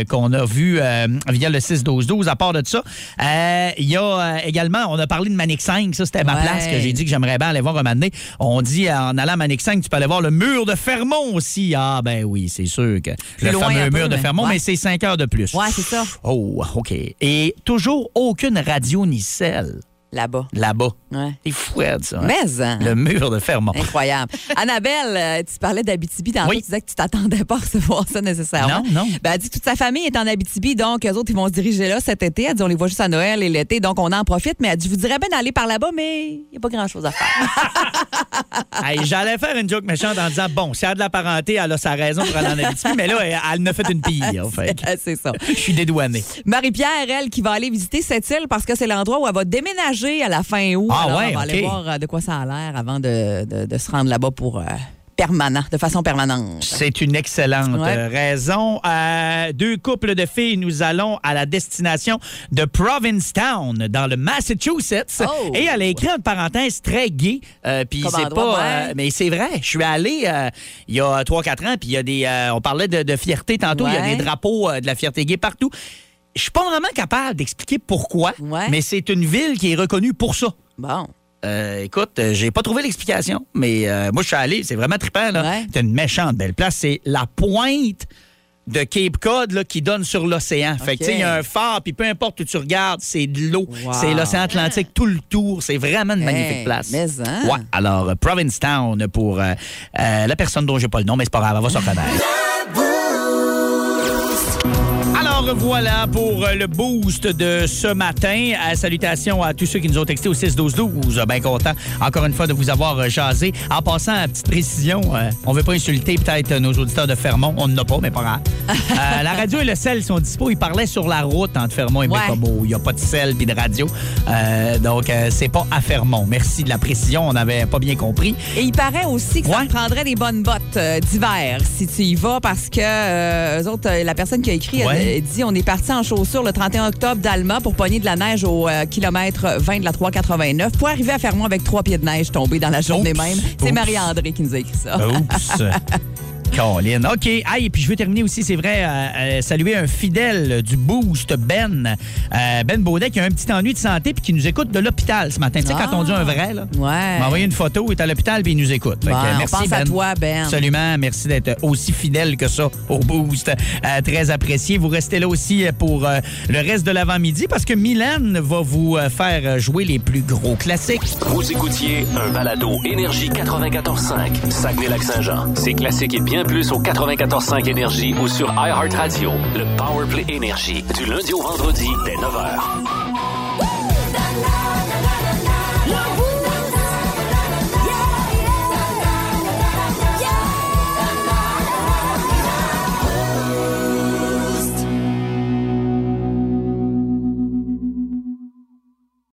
qu'on a vu via le 6-12-12. À part de ça, il y a également, on a parlé de Manic 5. Ça, c'était ma place que j'ai dit que j'aimerais bien aller voir un moment donné. On dit en allant à Manic 5, tu peux aller voir le mur de Fermont aussi. Ah, ben oui, c'est sûr le loin fameux peu, mur de Fermont, ouais. mais c'est 5 heures de plus. Ouais, c'est ça. Oh, OK. Et toujours aucune radio ni celle Là-bas. là-bas. Ouais. C'est fou, Ed, ça. hein? Mais, hein? Le mur de Fermont. Incroyable. [laughs] Annabelle, euh, tu parlais d'Abitibi tantôt. Oui. Tu disais que tu t'attendais pas à recevoir ça nécessairement. Non, non. Ben, elle dit que toute sa famille est en Abitibi, donc eux autres, ils vont se diriger là cet été. Elle dit on les voit juste à Noël et l'été, donc on en profite. Mais elle dit je vous dirais bien d'aller par là-bas, mais il n'y a pas grand-chose à faire. [laughs] Hey, J'allais faire une joke méchante en disant bon, si elle a de la parenté, elle a sa raison pour aller en Abitibi, mais là, elle, elle en a fait une pire. Fait que [laughs] c'est ça. Je suis dédouané. Marie-Pierre, elle, qui va aller visiter cette île parce que c'est l'endroit où elle va déménager à la fin août. Ah Alors, ouais, on va aller voir euh, de quoi ça a l'air avant de, de- de se rendre là-bas pour euh, permanent, de façon permanente. C'est une excellente Ouais. euh, raison. Euh, deux couples de filles, nous allons à la destination de Provincetown, dans le Massachusetts. Oh! Et elle a écrit en parenthèse très gay. euh, puis c'est pas. euh, mais c'est vrai. Je suis allé il y a 3-4 ans, puis il y a des. on parlait de, de fierté tantôt. Il y a des drapeaux de la fierté gay partout. Je suis pas vraiment capable d'expliquer pourquoi, Ouais. mais c'est une ville qui est reconnue pour ça. Bon. Euh, écoute, euh, j'ai pas trouvé l'explication, mais euh, moi, je suis allé, c'est vraiment trippant. là. Ouais. C'est une méchante belle place. C'est la pointe de Cape Cod là, qui donne sur l'océan. Fait que, tu sais, il y a un phare, puis peu importe où tu regardes, c'est de l'eau. Wow. C'est l'océan Atlantique tout le tour. C'est vraiment une magnifique Hey, place. mais hein? Ouais. Alors, euh, Provincetown pour euh, euh, la personne dont j'ai pas le nom, mais c'est pas grave, elle va se reconnaître. [laughs] Alors voilà pour euh, le boost de ce matin. Euh, salutations à tous ceux qui nous ont texté au 6-12-12. Euh, Bien content, encore une fois, de vous avoir euh, jasé. En passant, à petite précision, on veut pas insulter peut-être nos auditeurs de Fermont. On n'en a pas, mais pas grave. [laughs] Euh, la radio et le sel sont dispo. Ils parlaient sur la route entre Fermont et Ouais. Bécomo. Il n'y a pas de sel puis de radio. Euh, donc, euh, c'est pas à Fermont. Merci de la précision. On n'avait pas bien compris. Et il paraît aussi que ça Ouais. te prendrait des bonnes bottes d'hiver si tu y vas parce que eux autres, la personne qui a écrit elle- Ouais. elle dit on est parti en chaussures le 31 octobre d'Alma pour pogner de la neige au euh, kilomètre 20 de la 389 pour arriver à Fermont avec trois pieds de neige tombés dans la journée Oups. même. C'est. Marie-André qui nous a écrit ça. Oups. [laughs] Colin. OK. Ah, et puis je veux terminer aussi, c'est vrai, euh, euh, saluer un fidèle du Boost, Ben. Euh, ben Baudet, qui a un petit ennui de santé puis qui nous écoute de l'hôpital ce matin. Tu sais, Ah. quand on dit un vrai, là. Ouais. Il m'a envoyé une photo, il est à l'hôpital puis il nous écoute. Que, Bon, euh, on merci, pense à toi, Ben. Absolument. Merci d'être aussi fidèle que ça au Boost. Euh, très apprécié. Vous restez là aussi pour euh, le reste de l'avant-midi parce que Mylène va vous faire jouer les plus gros classiques. Vous écoutiez un balado Énergie 94.5, Saguenay-Lac-Saint-Jean. C'est classique et bien plus au 94.5 Énergie ou sur iHeartRadio. Le Powerplay Énergie, du lundi au vendredi dès 9h.